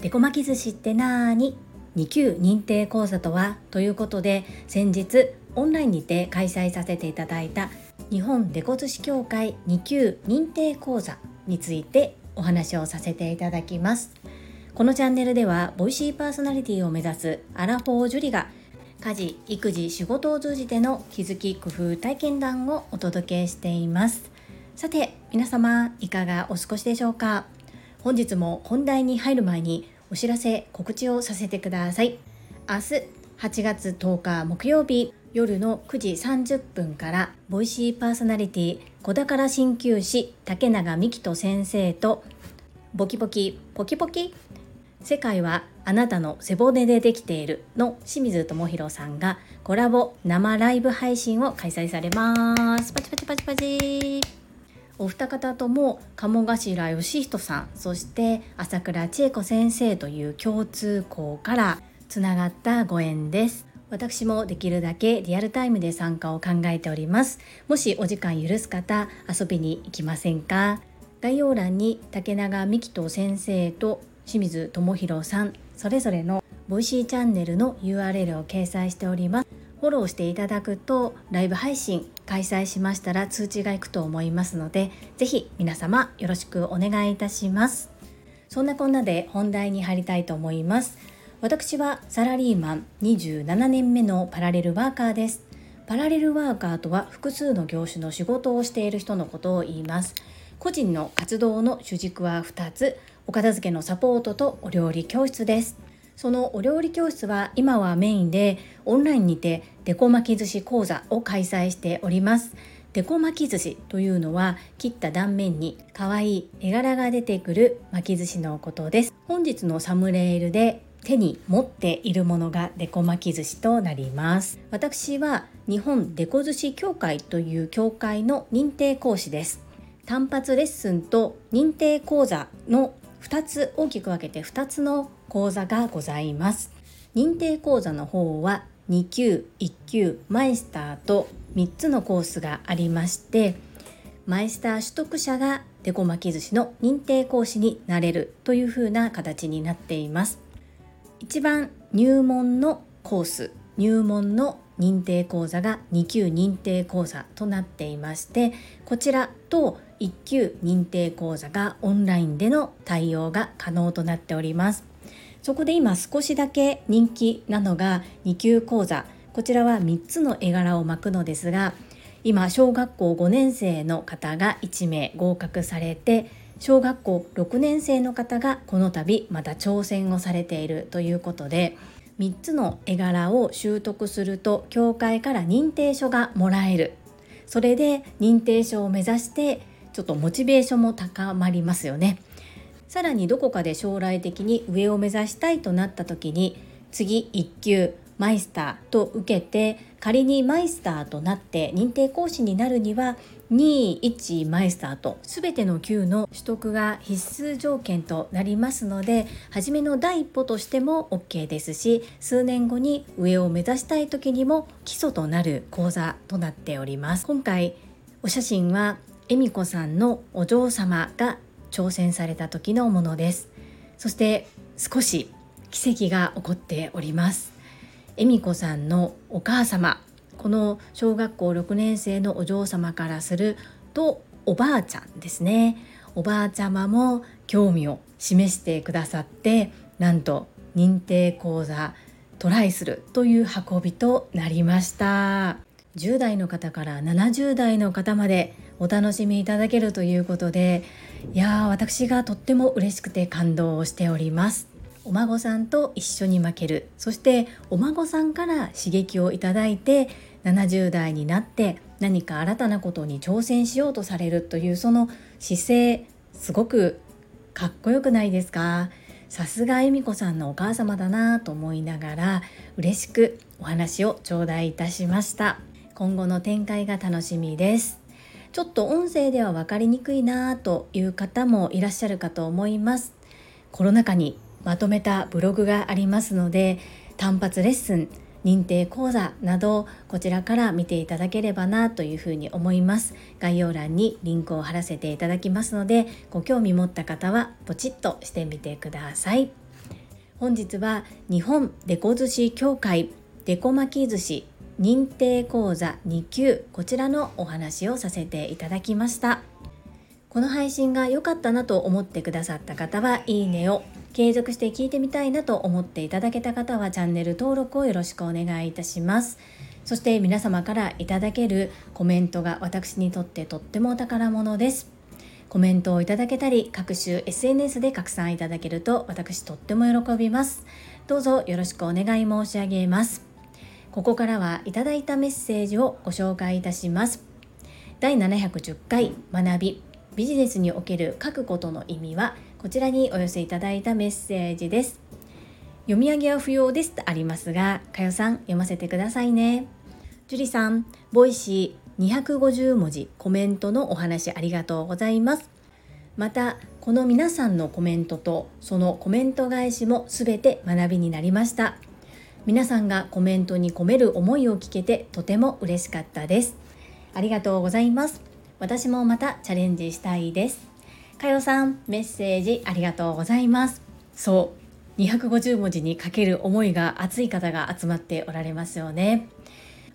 デコ巻き寿司ってなーに？2級認定講座とはということで先日オンラインにて開催させていただいた日本デコ寿司協会2級認定講座についてお話をさせていただきます。このチャンネルではボイシーパーソナリティを目指すアラフォージュリが家事育児仕事を通じての気づき工夫体験談をお届けしています。さて皆様いかがお過ごしでしょうか？本日も本題に入る前にお知らせ告知をさせてください。明日8月10日木曜日夜の9時30分からボイシーパーソナリティ小宝鍼灸師竹永美希人先生とボキボキポキポキ？世界はあなたの背骨でできているの清水智弘さんがコラボ生ライブ配信を開催されます。パチパチパチパチ。お二方とも鴨頭義人さんそして朝倉千恵子先生という共通項からつながったご縁です。私もできるだけリアルタイムで参加を考えております。もしお時間許す方遊びに行きませんか？概要欄に竹永美希人先生と清水智弘さんそれぞれのボイシーチャンネルの URL を掲載しております。フォローしていただくとライブ配信開催しましたら通知がいくと思いますのでぜひ皆様よろしくお願いいたします。そんなこんなで本題に入りたいと思います。私はサラリーマン27年目のパラレルワーカーです。パラレルワーカーとは複数の業種の仕事をしている人のことを言います。個人の活動の主軸は2つ。お片付けのサポートとお料理教室です。そのお料理教室は今はメインでオンラインにてデコ巻き寿司講座を開催しております。デコ巻き寿司というのは切った断面に可愛い絵柄が出てくる巻き寿司のことです。本日のサムネイルで手に持っているものがデコ巻き寿司となります。私は日本デコ寿司協会という協会の認定講師です。単発レッスンと認定講座の2つ大きく分けて2つの講座がございます。認定講座の方は2級1級マイスターと3つのコースがありましてマイスター取得者がデコ巻き寿司の認定講師になれるというふうな形になっています。一番入門のコース入門の認定講座が2級認定講座となっていましてこちらと1級認定講座がオンラインでの対応が可能となっております。そこで今少しだけ人気なのが2級講座。こちらは3つの絵柄を巻くのですが今小学校5年生の方が1名合格されて小学校6年生の方がこの度また挑戦をされているということで3つの絵柄を習得すると協会から認定書がもらえる。それで認定書を目指してちょっとモチベーションも高まりますよね。さらにどこかで将来的に上を目指したいとなった時に次1級マイスターと受けて仮にマイスターとなって認定講師になるには21マイスターと全ての級の取得が必須条件となりますので初めの第一歩としても OK ですし数年後に上を目指したい時にも基礎となる講座となっております。今回お写真は恵美子さんのお嬢様が挑戦された時のものです。そして少し奇跡が起こっております。恵美子さんのお母様この小学校6年生のお嬢様からするとおばあちゃんですね。おばあちゃまも興味を示してくださってなんと認定講座トライするという運びとなりました。10代の方から70代の方までお楽しみいただけるということでいやー私がとっても嬉しくて感動をしております。お孫さんと一緒に負ける。そしてお孫さんから刺激をいただいて70代になって何か新たなことに挑戦しようとされるというその姿勢すごくかっこよくないですか？さすが恵美子さんのお母様だなと思いながら嬉しくお話を頂戴いたしました。今後の展開が楽しみです。ちょっと音声では分かりにくいなという方もいらっしゃるかと思います。コロナ禍にまとめたブログがありますので単発レッスン認定講座などこちらから見ていただければなというふうに思います。概要欄にリンクを貼らせていただきますのでご興味持った方はポチッとしてみてください。本日は日本デコ寿司協会デコ巻き寿司認定講座2級こちらのお話をさせていただきました。この配信が良かったなと思ってくださった方はいいねを継続して聞いてみたいなと思っていただけた方はチャンネル登録をよろしくお願いいたします。そして皆様からいただけるコメントが私にとってとってもお宝物です。コメントをいただけたり各種 SNS で拡散いただけると私とっても喜びます。どうぞよろしくお願い申し上げます。ここからはいただいたメッセージをご紹介いたします。第710回学びビジネスにおける書くことの意味はこちらにお寄せいただいたメッセージです。読み上げは不要ですとありますがかよさん読ませてくださいね。樹里さんボイシー250文字コメントのお話ありがとうございます。またこの皆さんのコメントとそのコメント返しもすべて学びになりました。皆さんがコメントに込める思いを聞けてとても嬉しかったです。ありがとうございます。私もまたチャレンジしたいです。かよさんメッセージありがとうございます。そう250文字にかける思いが熱い方が集まっておられますよね。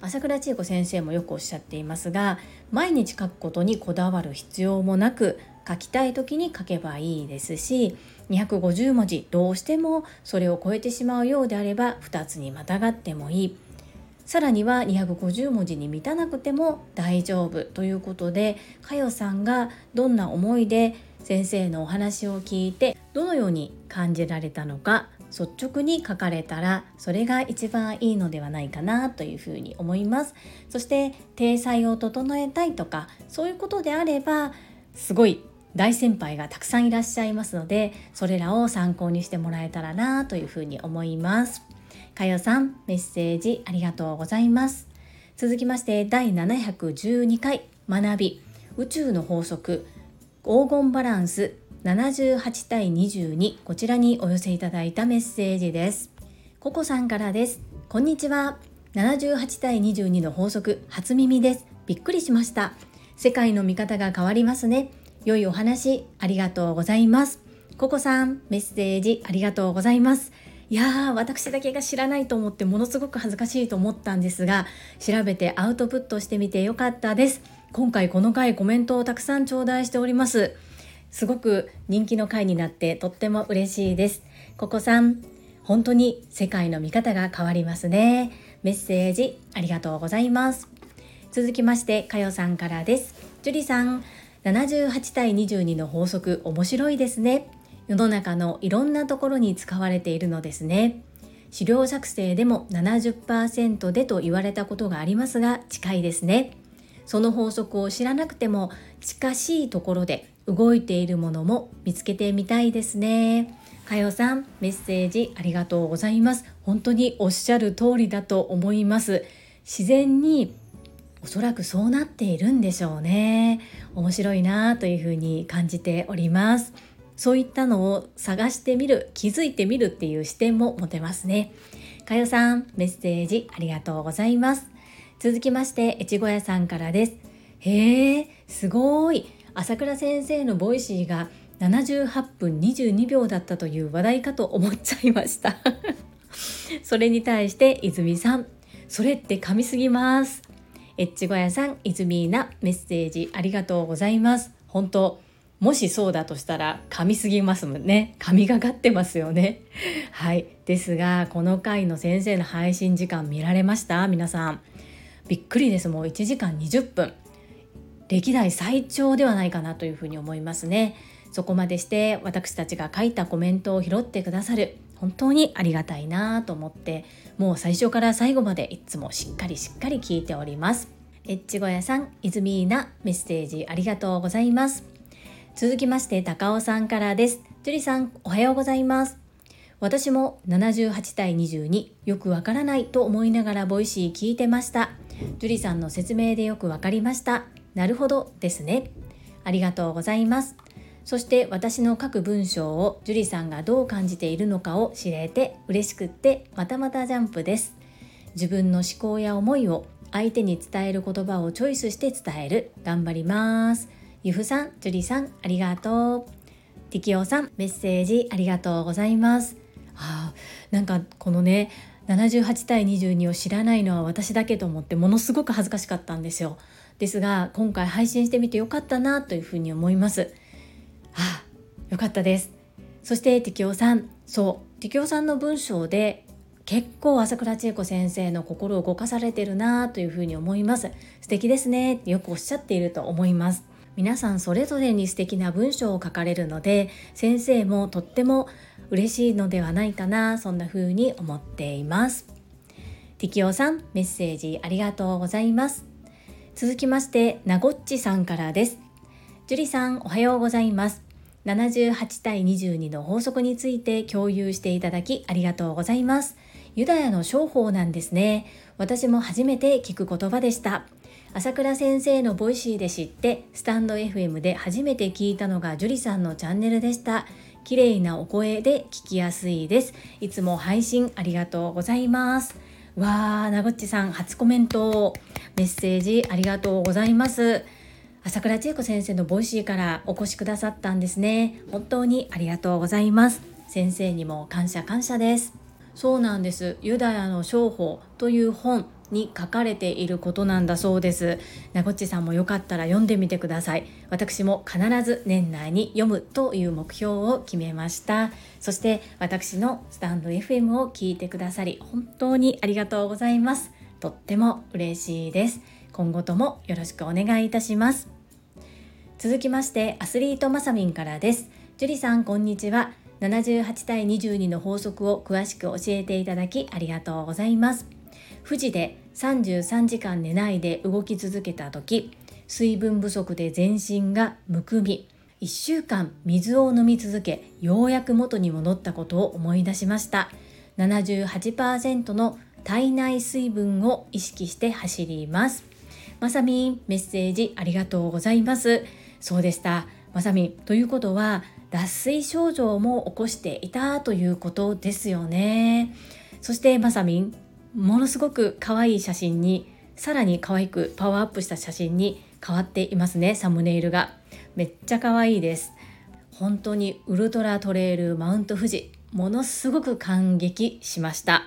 朝倉千恵子先生もよくおっしゃっていますが毎日書くことにこだわる必要もなく書きたい時に書けばいいですし250文字どうしてもそれを超えてしまうようであれば2つにまたがってもいい。さらには250文字に満たなくても大丈夫ということでかよさんがどんな思いで先生のお話を聞いてどのように感じられたのか率直に書かれたらそれが一番いいのではないかなというふうに思います。そして体裁を整えたいとかそういうことであればすごい大先輩がたくさんいらっしゃいますのでそれらを参考にしてもらえたらなというふうに思います。かよさんメッセージありがとうございます。続きまして第712回学び。宇宙の法則。黄金バランス78対22こちらにお寄せいただいたメッセージです。ココさんからです。こんにちは。78対22の法則初耳です。びっくりしました。世界の見方が変わりますね。良いお話ありがとうございます。ココさんメッセージありがとうございます。いやー私だけが知らないと思ってものすごく恥ずかしいと思ったんですが調べてアウトプットしてみてよかったです。今回この回コメントをたくさん頂戴しております。すごく人気の回になってとっても嬉しいです。ここさん本当に世界の見方が変わりますね。メッセージありがとうございます。続きましてかよさんからです。樹里さん78対22の法則面白いですね。世の中のいろんなところに使われているのですね。資料作成でも70%でと言われたことがありますが近いですね。その法則を知らなくても近しいところで動いているものも見つけてみたいですね。かよさん、メッセージありがとうございます。本当におっしゃる通りだと思います。自然におそらくそうなっているんでしょうね。面白いなというふうに感じております。そういったのを探してみる、気づいてみるっていう視点も持てますね。かよさん、メッセージありがとうございます。続きまして越後屋さんからです。へえすごい。朝倉先生のボイシーが78分22秒だったという話題かと思っちゃいました。それに対して泉さん。それって噛みすぎます。越後屋さん粋なメッセージありがとうございます。本当もしそうだとしたら噛みすぎますもんね。神がかってますよね。はい。ですがこの回の先生の配信時間見られました？皆さん。びっくりです。もう1時間20分。歴代最長ではないかなというふうに思いますね。そこまでして私たちが書いたコメントを拾ってくださる。本当にありがたいなと思ってもう最初から最後までいつもしっかりしっかり聞いております。エッチ小屋さん、泉なメッセージありがとうございます。続きまして高尾さんからです。樹里さんおはようございます。私も78対22よくわからないと思いながらボイシー聞いてました。樹里さんの説明でよくわかりました。なるほどですね。ありがとうございます。そして私の書く文章を樹里さんがどう感じているのかを知れて嬉しくってまたまたジャンプです。自分の思考や思いを相手に伝える言葉をチョイスして伝える頑張りますゆふさん、ジュリさんありがとうティキオさんメッセージありがとうございますあなんかこのね78対22を知らないのは私だけと思ってものすごく恥ずかしかったんですよ。ですが今回配信してみてよかったなというふうに思います。ああよかったです。そしてテキオさん。そう。テキオさんの文章で結構朝倉千恵子先生の心を動かされてるなというふうに思います。素敵ですね。ってよくおっしゃっていると思います。皆さんそれぞれに素敵な文章を書かれるので先生もとっても嬉しいのではないかなそんな風に思っています。ティキオさんメッセージありがとうございます。続きましてなごっちさんからです。ジュリさんおはようございます。78対22の法則について共有していただきありがとうございます。ユダヤの商法なんですね。私も初めて聞く言葉でした。朝倉先生の Voicy で知ってスタンド FM で初めて聞いたのがジュリさんのチャンネルでした。綺麗なお声で聞きやすいです。いつも配信ありがとうございます。わーなごっちさん初コメント。メッセージありがとうございます。朝倉千恵子先生の Voicy からお越しくださったんですね。本当にありがとうございます。先生にも感謝感謝です。そうなんです。ユダヤの商法という本に書かれていることなんだそうです。なごっちさんもよかったら読んでみてください。私も必ず年内に読むという目標を決めました。そして私のスタンド FM を聞いてくださり本当にありがとうございます。とっても嬉しいです。今後ともよろしくお願いいたします。続きましてアスリートまさみんからです。ジュリさんこんにちは。78対22の法則を詳しく教えていただきありがとうございます。富士で33時間寝ないで動き続けた時水分不足で全身がむくみ1週間水を飲み続けようやく元に戻ったことを思い出しました。78%の体内水分を意識して走ります。まさみんメッセージありがとうございます。そうでした。まさみんということは脱水症状も起こしていたということですよね。そしてまさみんものすごく可愛い写真にさらに可愛くパワーアップした写真に変わっていますねサムネイルが。めっちゃ可愛いです。本当にウルトラトレイルマウント富士ものすごく感激しました。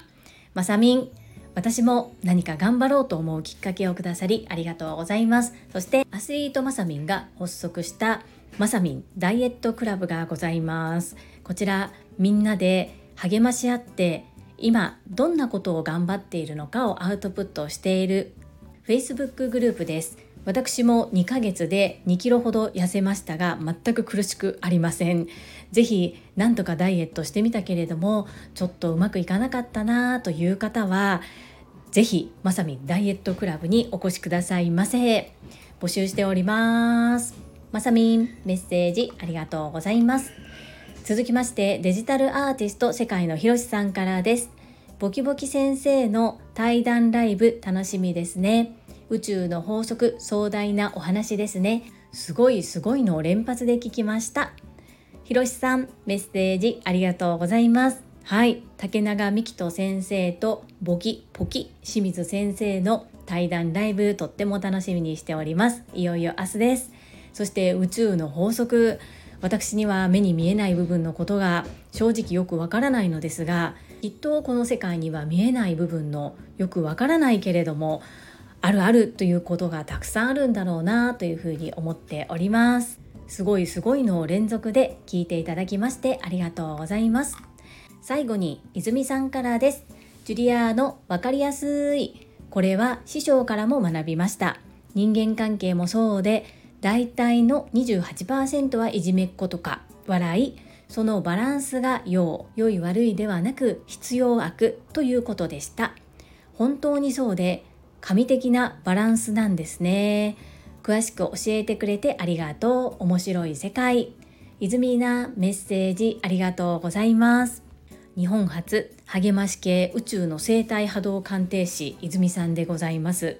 まさみん私も何か頑張ろうと思うきっかけをくださりありがとうございます。そしてアスリートまさみんが発足したまさみんダイエットクラブがございます。こちらみんなで励まし合って今どんなことを頑張っているのかをアウトプットしている Facebook グループです。私も2ヶ月で2キロほど痩せましたが全く苦しくありません。是非何とかダイエットしてみたけれどもちょっとうまくいかなかったなという方は是非まさみダイエットクラブにお越しくださいませ。募集しております。まさみんメッセージありがとうございます。続きましてデジタルアーティスト世界のひろしさんからです。ボキボキ先生の対談ライブ楽しみですね。宇宙の法則壮大なお話ですね。すごいすごいのを連発で聞きました。ひろしさんメッセージありがとうございます。はい。竹永美希人先生とボキポキ清水先生の対談ライブとっても楽しみにしております。いよいよ明日です。そして宇宙の法則私には目に見えない部分のことが正直よくわからないのですがきっとこの世界には見えない部分のよくわからないけれどもあるあるということがたくさんあるんだろうなというふうに思っております。すごいすごいのを連続で聞いていただきましてありがとうございます。最後に泉さんからです。ジュリアのわかりやすいこれは師匠からも学びました。人間関係もそうで大体の28%はいじめっ子とか。笑いそのバランスが良良い悪いではなく必要悪ということでした。本当にそうで神的なバランスなんですね。詳しく教えてくれてありがとう。面白い世界。泉なメッセージありがとうございます。日本初励まし系宇宙の生態波動鑑定士泉さんでございます。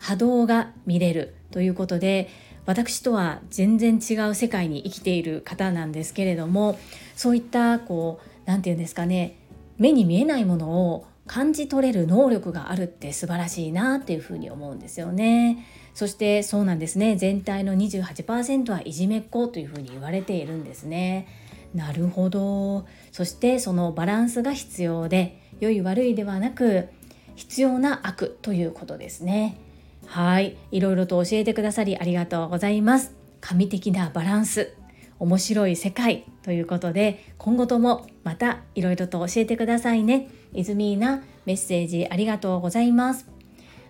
波動が見れるということで私とは全然違う世界に生きている方なんですけれどもそういったこう何て言うんですかね目に見えないものを感じ取れる能力があるって素晴らしいなっていうふうに思うんですよね。そしてそうなんですね全体の28%はいじめっ子というふうに言われているんですね。なるほどそしてそのバランスが必要で良い悪いではなく必要な悪ということですね。はいいろいろと教えてくださりありがとうございます。神的なバランス面白い世界ということで今後ともまたいろいろと教えてくださいね。イズミーナメッセージありがとうございます。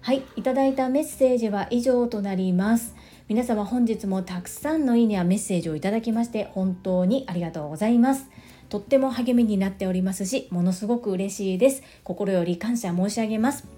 はい、いただいたメッセージは以上となります。皆様本日もたくさんのいいねやメッセージをいただきまして本当にありがとうございます。とっても励みになっておりますし、ものすごく嬉しいです。心より感謝申し上げます。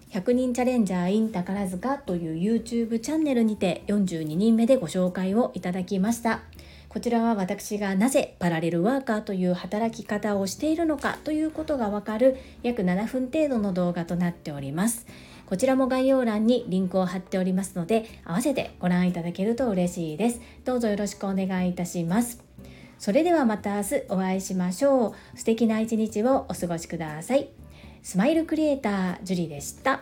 100人チャレンジャー in 宝塚という YouTube チャンネルにて42人目でご紹介をいただきました。こちらは私がなぜパラレルワーカーという働き方をしているのかということがわかる約7分程度の動画となっております。こちらも概要欄にリンクを貼っておりますので、合わせてご覧いただけると嬉しいです。どうぞよろしくお願いいたします。それではまた明日お会いしましょう。素敵な一日をお過ごしください。スマイルクリエイター、ジュリでした。